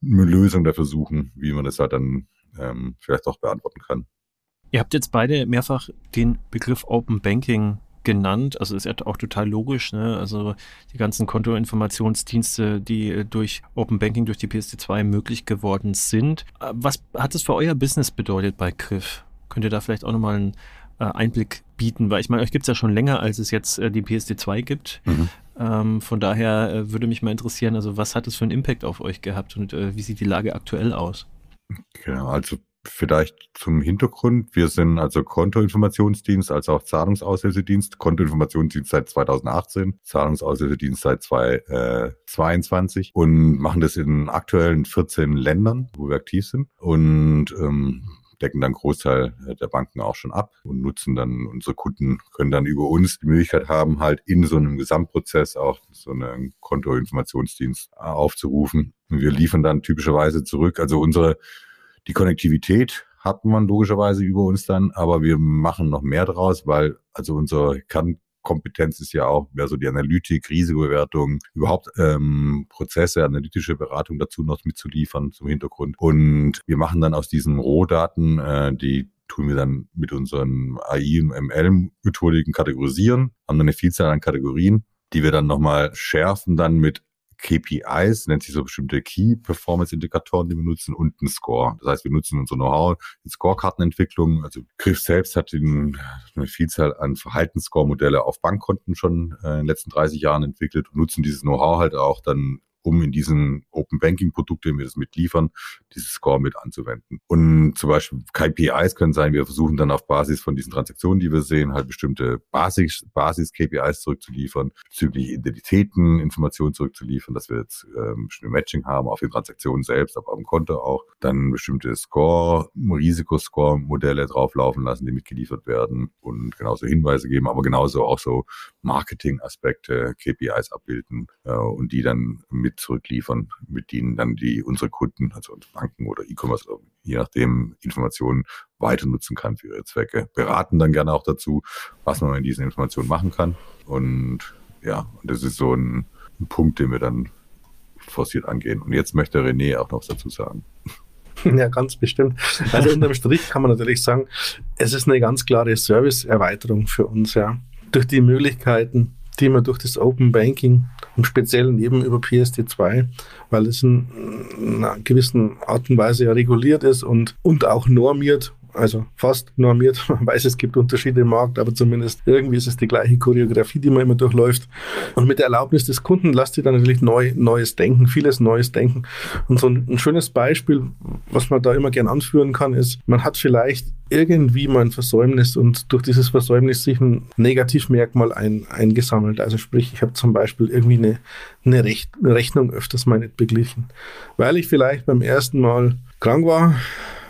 [SPEAKER 4] eine Lösung dafür suchen, wie man das halt dann ähm, vielleicht auch beantworten kann.
[SPEAKER 2] Ihr habt jetzt beide mehrfach den Begriff Open Banking genannt. Also ist ja auch total logisch. Ne? Also die ganzen Kontoinformationsdienste, die durch Open Banking, durch die PSD2 möglich geworden sind. Äh, was hat es für euer Business bedeutet bei Griff? Könnt ihr da vielleicht auch nochmal einen äh, Einblick bieten? Weil ich meine, euch gibt es ja schon länger, als es jetzt äh, die PSD2 gibt. Mhm. Ähm, von daher äh, würde mich mal interessieren, also was hat es für einen Impact auf euch gehabt und äh, wie sieht die Lage aktuell aus?
[SPEAKER 4] Genau, also Vielleicht zum Hintergrund. Wir sind also Kontoinformationsdienst als auch Zahlungsaushilfedienst. Kontoinformationsdienst seit 2018, Zahlungsaushilfedienst seit 2022 und machen das in aktuellen 14 Ländern, wo wir aktiv sind. Und ähm, decken dann Großteil der Banken auch schon ab und nutzen dann unsere Kunden, können dann über uns die Möglichkeit haben, halt in so einem Gesamtprozess auch so einen Kontoinformationsdienst aufzurufen. Und wir liefern dann typischerweise zurück. Also unsere, die Konnektivität hat man logischerweise über uns dann, aber wir machen noch mehr draus, weil also unser Kern Kompetenz ist ja auch mehr so die Analytik, Risikobewertung, überhaupt ähm, Prozesse, analytische Beratung dazu noch mitzuliefern zum Hintergrund. Und wir machen dann aus diesen Rohdaten, äh, die tun wir dann mit unseren AI- und ML-Methodiken kategorisieren, haben dann eine Vielzahl an Kategorien, die wir dann nochmal schärfen dann mit KPIs, nennt sich so bestimmte Key Performance Indikatoren, die wir nutzen und ein Score. Das heißt, wir nutzen unser Know-how in Scorekartenentwicklung. Also Griff selbst hat eine Vielzahl an Verhaltensscore-Modelle auf Bankkonten schon äh, in den letzten 30 Jahren entwickelt und nutzen dieses Know-how halt auch dann um in diesen Open Banking Produkte, die wir das mitliefern, dieses Score mit anzuwenden. Und zum Beispiel KPIs können sein, wir versuchen dann auf Basis von diesen Transaktionen, die wir sehen, halt bestimmte Basis, Basis KPIs zurückzuliefern, bezüglich Identitäten, Informationen zurückzuliefern, dass wir jetzt ähm, bestimmte Matching haben auf den Transaktionen selbst, aber dem Konto auch. Dann bestimmte Score, Risikoscore-Modelle drauflaufen lassen, die mitgeliefert werden und genauso Hinweise geben, aber genauso auch so Marketing-Aspekte, KPIs abbilden äh, und die dann mit zurückliefern, mit denen dann die unsere Kunden, also Banken oder E-Commerce, je nachdem Informationen weiter nutzen kann für ihre Zwecke. Beraten dann gerne auch dazu, was man mit diesen Informationen machen kann. Und ja, und das ist so ein, ein Punkt, den wir dann forciert angehen. Und jetzt möchte René auch noch was dazu sagen.
[SPEAKER 3] Ja, ganz bestimmt. Also unterm Strich kann man natürlich sagen, es ist eine ganz klare Serviceerweiterung für uns, ja. Durch die Möglichkeiten, die man durch das Open Banking im Speziellen eben über PSD2, weil es in einer gewissen Art und Weise ja reguliert ist und, und auch normiert, also fast normiert. Man weiß, es gibt Unterschiede im Markt, aber zumindest irgendwie ist es die gleiche Choreografie, die man immer durchläuft. Und mit der Erlaubnis des Kunden lasst ihr dann natürlich neu, neues Denken, vieles neues Denken. Und so ein, ein schönes Beispiel, was man da immer gern anführen kann, ist, man hat vielleicht irgendwie mal ein Versäumnis und durch dieses Versäumnis sich ein Negativmerkmal ein, eingesammelt. Also sprich, ich habe zum Beispiel irgendwie eine, eine, eine Rechnung öfters mal nicht beglichen, weil ich vielleicht beim ersten Mal krank war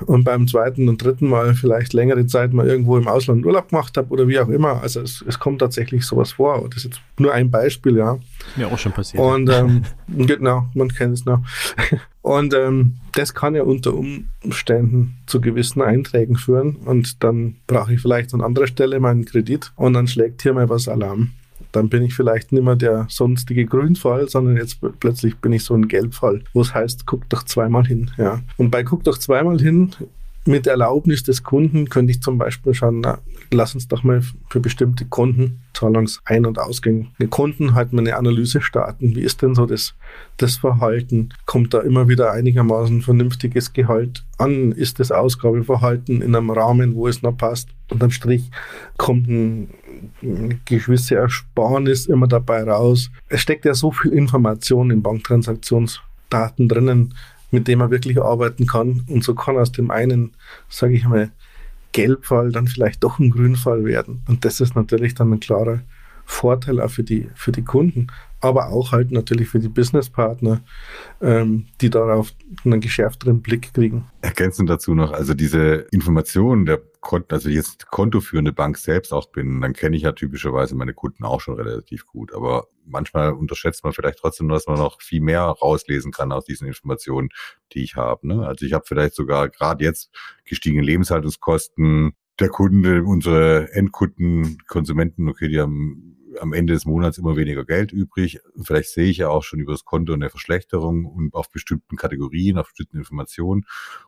[SPEAKER 3] und beim zweiten und dritten Mal vielleicht längere Zeit mal irgendwo im Ausland Urlaub gemacht habe oder wie auch immer. Also es, es kommt tatsächlich sowas vor. Das ist jetzt nur ein Beispiel, ja.
[SPEAKER 2] Ja, auch schon passiert.
[SPEAKER 3] Und ähm, genau, man kennt es noch. Und ähm, das kann ja unter Umständen zu gewissen Einträgen führen. Und dann brauche ich vielleicht an anderer Stelle meinen Kredit und dann schlägt hier mal was Alarm dann bin ich vielleicht nicht mehr der sonstige Grünfall, sondern jetzt plötzlich bin ich so ein Gelbfall, wo es heißt, guck doch zweimal hin. Ja. Und bei guck doch zweimal hin mit Erlaubnis des Kunden könnte ich zum Beispiel schauen, na, lass uns doch mal für bestimmte Konten, Zahlungsein- und Ausgänge Konten halt mal eine Analyse starten. Wie ist denn so das, das Verhalten? Kommt da immer wieder einigermaßen vernünftiges Gehalt an? Ist das Ausgabeverhalten in einem Rahmen, wo es noch passt? Unterm Strich kommt ein, gewisse Ersparnis immer dabei raus. Es steckt ja so viel Information in Banktransaktionsdaten drinnen, mit dem man wirklich arbeiten kann. Und so kann aus dem einen, sage ich mal, Gelbfall dann vielleicht doch ein Grünfall werden. Und das ist natürlich dann ein klarer Vorteil auch für die, für die Kunden, aber auch halt natürlich für die Businesspartner, ähm, die darauf einen geschärfteren Blick kriegen.
[SPEAKER 4] Ergänzend dazu noch, also diese Informationen der Konten, also jetzt kontoführende Bank selbst auch bin, dann kenne ich ja typischerweise meine Kunden auch schon relativ gut. Aber manchmal unterschätzt man vielleicht trotzdem, dass man noch viel mehr rauslesen kann aus diesen Informationen, die ich habe. Ne? Also ich habe vielleicht sogar gerade jetzt gestiegene Lebenshaltungskosten, der Kunde, unsere Endkunden, Konsumenten, okay, die haben am Ende des Monats immer weniger Geld übrig. Vielleicht sehe ich ja auch schon über das Konto eine Verschlechterung und auf bestimmten Kategorien, auf bestimmten Informationen.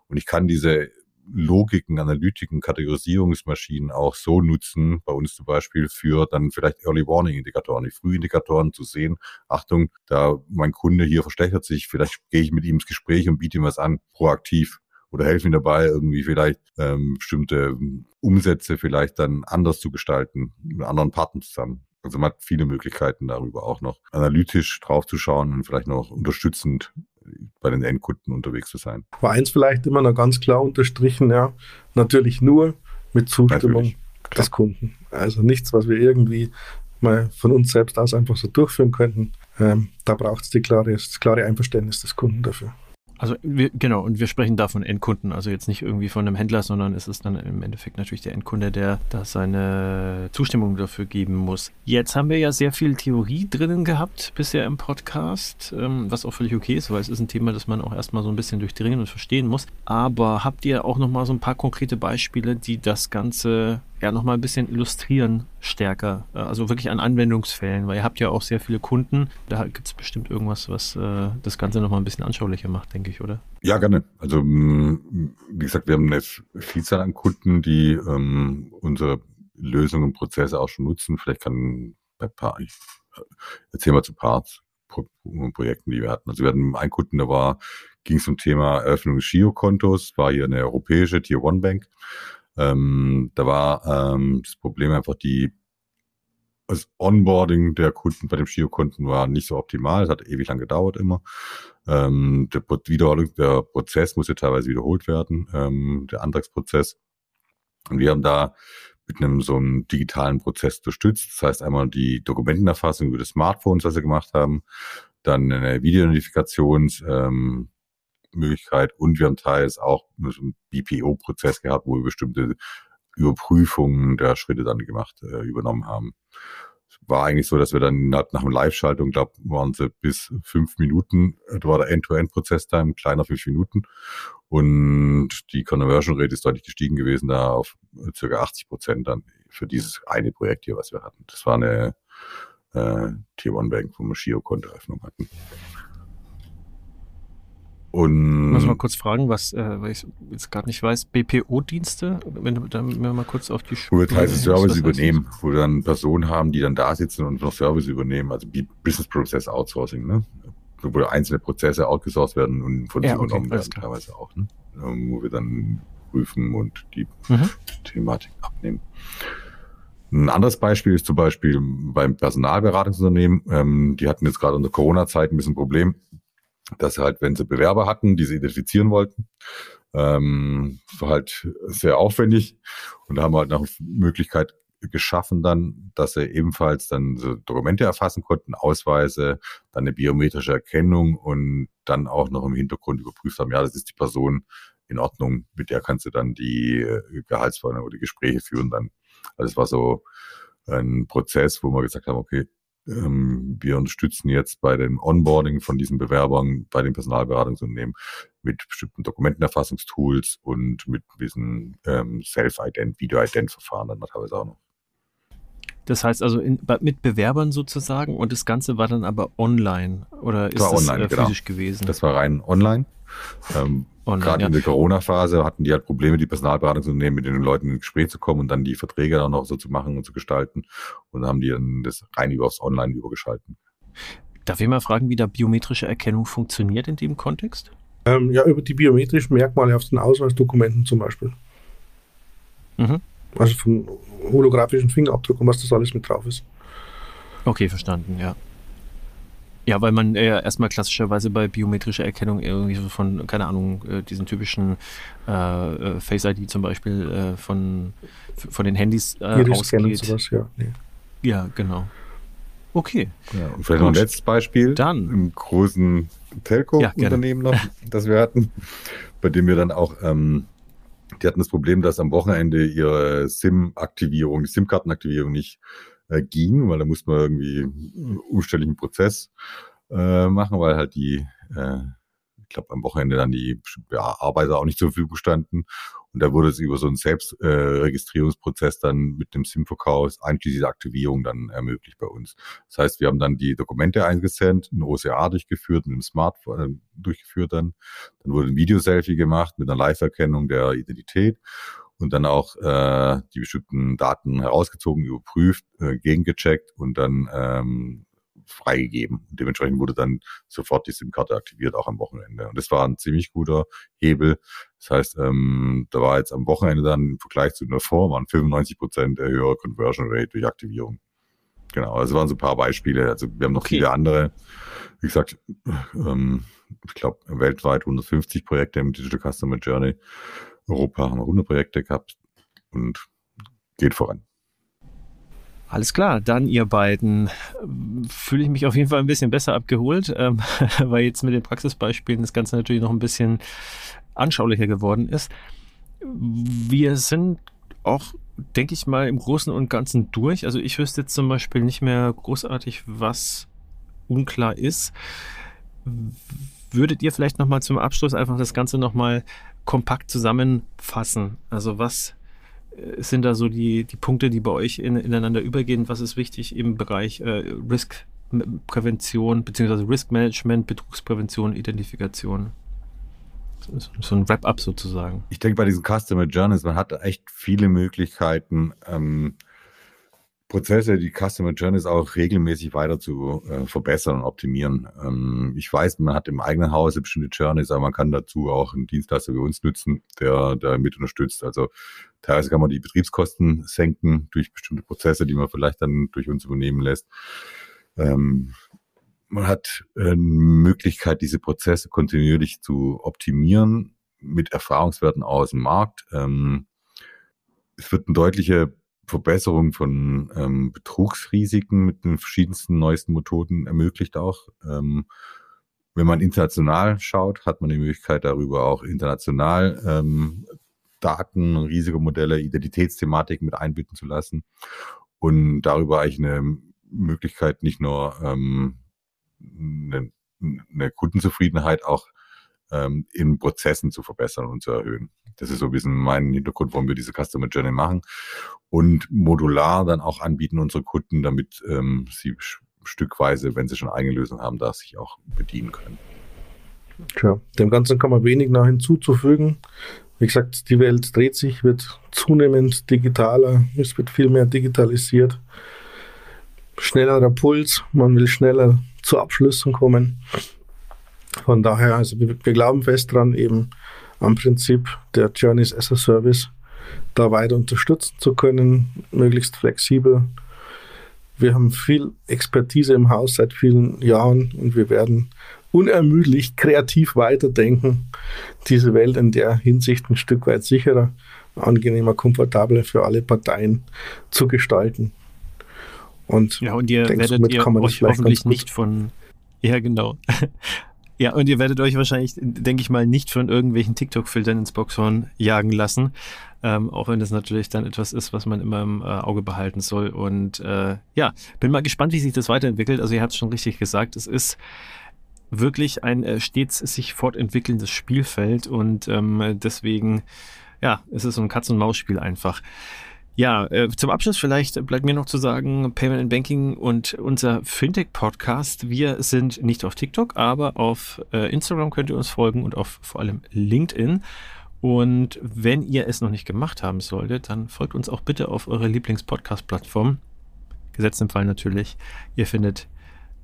[SPEAKER 4] Und ich kann diese Logiken, Analytiken, Kategorisierungsmaschinen auch so nutzen, bei uns zum Beispiel für dann vielleicht Early Warning Indikatoren, die Frühindikatoren zu sehen. Achtung, da mein Kunde hier verschlechtert sich, vielleicht gehe ich mit ihm ins Gespräch und biete ihm was an, proaktiv oder helfe ihm dabei, irgendwie vielleicht ähm, bestimmte Umsätze vielleicht dann anders zu gestalten, mit anderen Partnern zusammen. Also man hat viele Möglichkeiten darüber auch noch analytisch draufzuschauen und vielleicht noch unterstützend bei den Endkunden unterwegs zu sein.
[SPEAKER 3] War eins vielleicht immer noch ganz klar unterstrichen, ja, natürlich nur mit Zustimmung des Kunden. Also nichts, was wir irgendwie mal von uns selbst aus einfach so durchführen könnten. Ähm, da braucht es klare, das klare Einverständnis des Kunden dafür.
[SPEAKER 2] Also wir, genau, und wir sprechen da von Endkunden, also jetzt nicht irgendwie von einem Händler, sondern es ist dann im Endeffekt natürlich der Endkunde, der da seine Zustimmung dafür geben muss. Jetzt haben wir ja sehr viel Theorie drinnen gehabt bisher im Podcast, ähm, was auch völlig okay ist, weil es ist ein Thema, das man auch erstmal so ein bisschen durchdringen und verstehen muss. Aber habt ihr auch nochmal so ein paar konkrete Beispiele, die das Ganze ja nochmal ein bisschen illustrieren stärker. Äh, also wirklich an Anwendungsfällen, weil ihr habt ja auch sehr viele Kunden. Da gibt es bestimmt irgendwas, was äh, das Ganze nochmal ein bisschen anschaulicher macht, denke ich, oder?
[SPEAKER 4] Ja, gerne. Also wie gesagt, wir haben eine Vielzahl an Kunden, die ähm, unsere Lösungen und Prozesse auch schon nutzen. Vielleicht kann bei paar, ich äh, erzähle mal zu paar Pro Projekten, die wir hatten. Also wir hatten einen Kunden, da war, ging es um Thema Eröffnung des Girokontos, war hier eine europäische Tier One Bank. Ähm, da war ähm, das Problem einfach die das Onboarding der Kunden bei dem Giro-Kunden war nicht so optimal. Es hat ewig lang gedauert immer. Ähm, der, Wiederholung, der Prozess musste teilweise wiederholt werden, ähm, der Antragsprozess. Und wir haben da mit einem so einem digitalen Prozess unterstützt. Das heißt einmal die Dokumentenerfassung über das Smartphone, was wir gemacht haben, dann eine Videonotifikations, ähm, Möglichkeit und wir haben teils auch einen BPO-Prozess gehabt, wo wir bestimmte Überprüfungen der Schritte dann gemacht, äh, übernommen haben. Es war eigentlich so, dass wir dann nach, nach dem Live-Schaltung, glaube waren sie bis fünf Minuten, da war der End-to-End-Prozess-Time, kleiner fünf Minuten. Und die Conversion Rate ist deutlich gestiegen gewesen, da auf circa 80 Prozent dann für dieses eine Projekt hier, was wir hatten. Das war eine äh, Tier One Bank, wo wir Giro-Kontoeröffnung hatten.
[SPEAKER 2] Und muss mal kurz fragen, was, äh, weil ich jetzt gerade nicht weiß, BPO-Dienste, wenn du dann wir mal kurz auf die
[SPEAKER 4] Wo wir heißt Service übernehmen, wo wir dann Personen haben, die dann da sitzen und noch Service übernehmen, also Business Process Outsourcing, ne? Wo einzelne Prozesse outgesourced werden und von ja, okay, übernommen werden, teilweise auch, ne? Ähm, wo wir dann prüfen und die mhm. Thematik abnehmen. Ein anderes Beispiel ist zum Beispiel beim Personalberatungsunternehmen. Ähm, die hatten jetzt gerade in der Corona-Zeit ein bisschen ein Problem dass halt, wenn sie Bewerber hatten, die sie identifizieren wollten, ähm, war halt sehr aufwendig und da haben wir halt noch Möglichkeit geschaffen dann, dass sie ebenfalls dann so Dokumente erfassen konnten, Ausweise, dann eine biometrische Erkennung und dann auch noch im Hintergrund überprüft haben, ja, das ist die Person in Ordnung, mit der kannst du dann die äh, Gehaltsverhandlungen oder die Gespräche führen dann. Also es war so ein Prozess, wo wir gesagt haben, okay, ähm, wir unterstützen jetzt bei dem Onboarding von diesen Bewerbern bei den Personalberatungsunternehmen mit bestimmten Dokumentenerfassungstools und mit diesen ähm, Self-Ident, Video-Ident-Verfahren dann teilweise auch noch.
[SPEAKER 2] Das heißt also in, mit Bewerbern sozusagen und das Ganze war dann aber online oder ist das, online, das äh, genau. physisch genau. gewesen?
[SPEAKER 4] Das war rein online. Ähm, Gerade ja. in der Corona-Phase hatten die halt Probleme, die Personalberatungsunternehmen mit den Leuten ins Gespräch zu kommen und dann die Verträge dann noch so zu machen und zu gestalten. Und dann haben die dann das rein über aufs Online übergeschalten.
[SPEAKER 2] Darf ich mal fragen, wie da biometrische Erkennung funktioniert in dem Kontext?
[SPEAKER 3] Ähm, ja, über die biometrischen Merkmale auf den Ausweisdokumenten zum Beispiel. Mhm. Also vom holographischen Fingerabdruck und was das alles mit drauf ist.
[SPEAKER 2] Okay, verstanden, ja. Ja, weil man ja erstmal klassischerweise bei biometrischer Erkennung irgendwie so von, keine Ahnung, äh, diesen typischen äh, äh Face ID zum Beispiel äh, von, von den Handys äh, ausgeht. Sowas, ja. Nee. ja, genau. Okay.
[SPEAKER 4] Ja, und vielleicht noch ein letztes Beispiel.
[SPEAKER 2] Dann.
[SPEAKER 4] Im großen Telco-Unternehmen ja, noch, das wir hatten, bei dem wir dann auch, ähm, die hatten das Problem, dass am Wochenende ihre SIM-Aktivierung, die SIM-Kartenaktivierung nicht äh, ging, weil da musste man irgendwie einen umständlichen Prozess äh, machen, weil halt die, äh, ich glaube, am Wochenende dann die ja, Arbeiter auch nicht zur Verfügung standen. Und da wurde es über so einen Selbstregistrierungsprozess äh, dann mit dem SIM-Verkauf einschließlich der Aktivierung dann ermöglicht bei uns. Das heißt, wir haben dann die Dokumente eingesendet, ein OCA durchgeführt, mit dem Smartphone äh, durchgeführt dann. Dann wurde ein Videoselfie gemacht mit einer Live-Erkennung der Identität und dann auch äh, die bestimmten Daten herausgezogen, überprüft, äh, gegengecheckt und dann ähm, freigegeben. Und dementsprechend wurde dann sofort die SIM-Karte aktiviert, auch am Wochenende. Und das war ein ziemlich guter Hebel. Das heißt, ähm, da war jetzt am Wochenende dann im Vergleich zu davor waren 95 Prozent höhere Conversion Rate durch Aktivierung. Genau, also waren so ein paar Beispiele. Also wir haben noch
[SPEAKER 2] Okay.
[SPEAKER 4] viele andere. Wie gesagt, ähm, ich glaube, weltweit 150 Projekte im Digital Customer Journey. Europa haben wir 100 Projekte gehabt und geht voran.
[SPEAKER 2] Alles klar, dann ihr beiden fühle ich mich auf jeden Fall ein bisschen besser abgeholt, ähm, weil jetzt mit den Praxisbeispielen das Ganze natürlich noch ein bisschen anschaulicher geworden ist. Wir sind auch, denke ich mal, im Großen und Ganzen durch. Also ich wüsste jetzt zum Beispiel nicht mehr großartig, was unklar ist. Würdet ihr vielleicht nochmal zum Abschluss einfach das Ganze nochmal kompakt zusammenfassen? Also was äh, sind da so die, die Punkte, die bei euch in, ineinander übergehen? Was ist wichtig im Bereich äh, Risk-Prävention beziehungsweise Risk-Management, Betrugsprävention, Identifikation? So- So ein Wrap-up sozusagen.
[SPEAKER 4] Ich denke, bei diesen Customer Journeys, man hat echt viele Möglichkeiten, ähm, Prozesse, die Customer Journeys auch regelmäßig weiter zu äh, verbessern und optimieren. Ähm, ich weiß, man hat im eigenen Hause bestimmte Journeys, aber man kann dazu auch einen Dienstleister wie uns nutzen, der, der mit unterstützt. Also teilweise kann man die Betriebskosten senken durch bestimmte Prozesse, die man vielleicht dann durch uns übernehmen lässt. Ähm, man hat äh, Möglichkeit, diese Prozesse kontinuierlich zu optimieren mit Erfahrungswerten aus dem Markt. Ähm, es wird eine deutliche Verbesserung von ähm, Betrugsrisiken mit den verschiedensten neuesten Methoden ermöglicht auch. Ähm, wenn man international schaut, hat man die Möglichkeit darüber auch international ähm, Daten, Risikomodelle, Identitätsthematiken mit einbinden zu lassen und darüber eigentlich eine Möglichkeit, nicht nur ähm, eine, eine Kundenzufriedenheit auch ähm, in Prozessen zu verbessern und zu erhöhen. Das ist so ein bisschen mein Hintergrund, warum wir diese Customer Journey machen und modular dann auch anbieten unsere Kunden, damit ähm, sie stückweise, wenn sie schon eigene Lösungen haben, da sich auch bedienen können.
[SPEAKER 3] Tja, dem Ganzen kann man wenig nach hinzuzufügen. Wie gesagt, die Welt dreht sich, wird zunehmend digitaler, es wird viel mehr digitalisiert. Schnellerer Puls, man will schneller zu Abschlüssen kommen. Von daher, also wir, wir glauben fest dran, eben am Prinzip der Journeys as a Service da weiter unterstützen zu können, möglichst flexibel. Wir haben viel Expertise im Haus seit vielen Jahren und wir werden unermüdlich kreativ weiterdenken, diese Welt in der Hinsicht ein Stück weit sicherer, angenehmer, komfortabler für alle Parteien zu gestalten. Und
[SPEAKER 2] Ja, und ihr
[SPEAKER 3] denke,
[SPEAKER 2] werdet ihr
[SPEAKER 3] kann man das
[SPEAKER 2] euch hoffentlich nicht von. Ja, genau. Ja, und ihr werdet euch wahrscheinlich, denke ich mal, nicht von irgendwelchen TikTok-Filtern ins Boxhorn jagen lassen. Ähm, auch wenn das natürlich dann etwas ist, was man immer im äh, Auge behalten soll. Und äh, ja, bin mal gespannt, wie sich das weiterentwickelt. Also ihr habt es schon richtig gesagt, es ist wirklich ein äh, stets sich fortentwickelndes Spielfeld und ähm, deswegen, ja, es ist so ein Katz-und-Maus-Spiel einfach. Ja, äh, zum Abschluss vielleicht bleibt mir noch zu sagen, Payment and Banking und unser Fintech-Podcast. Wir sind nicht auf TikTok, aber auf äh, Instagram könnt ihr uns folgen und auf vor allem LinkedIn. Und wenn ihr es noch nicht gemacht haben solltet, dann folgt uns auch bitte auf eure Lieblings-Podcast-Plattform. Gesetzt im Fall natürlich. Ihr findet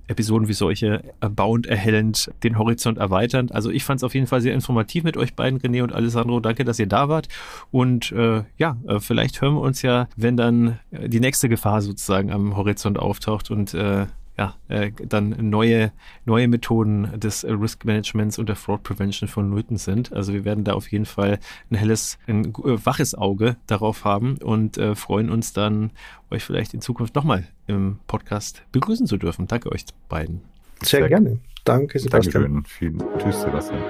[SPEAKER 2] Episoden wie solche erbauend, erhellend, den Horizont erweiternd. Also ich fand es auf jeden Fall sehr informativ mit euch beiden, René und Alessandro. Danke, dass ihr da wart. Und äh, ja, äh, vielleicht hören wir uns ja, wenn dann äh, die nächste Gefahr sozusagen am Horizont auftaucht und äh, ja, äh, dann neue, neue Methoden des äh, Risk Managements und der Fraud Prevention vonnöten sind. Also wir werden da auf jeden Fall ein helles, ein äh, waches Auge darauf haben und äh, freuen uns dann, euch vielleicht in Zukunft nochmal im Podcast begrüßen zu dürfen. Danke euch beiden.
[SPEAKER 3] sehr
[SPEAKER 4] Sehr
[SPEAKER 3] gerne. Danke, Sebastian.
[SPEAKER 4] Dankeschön. Vielen Tschüss, Sebastian.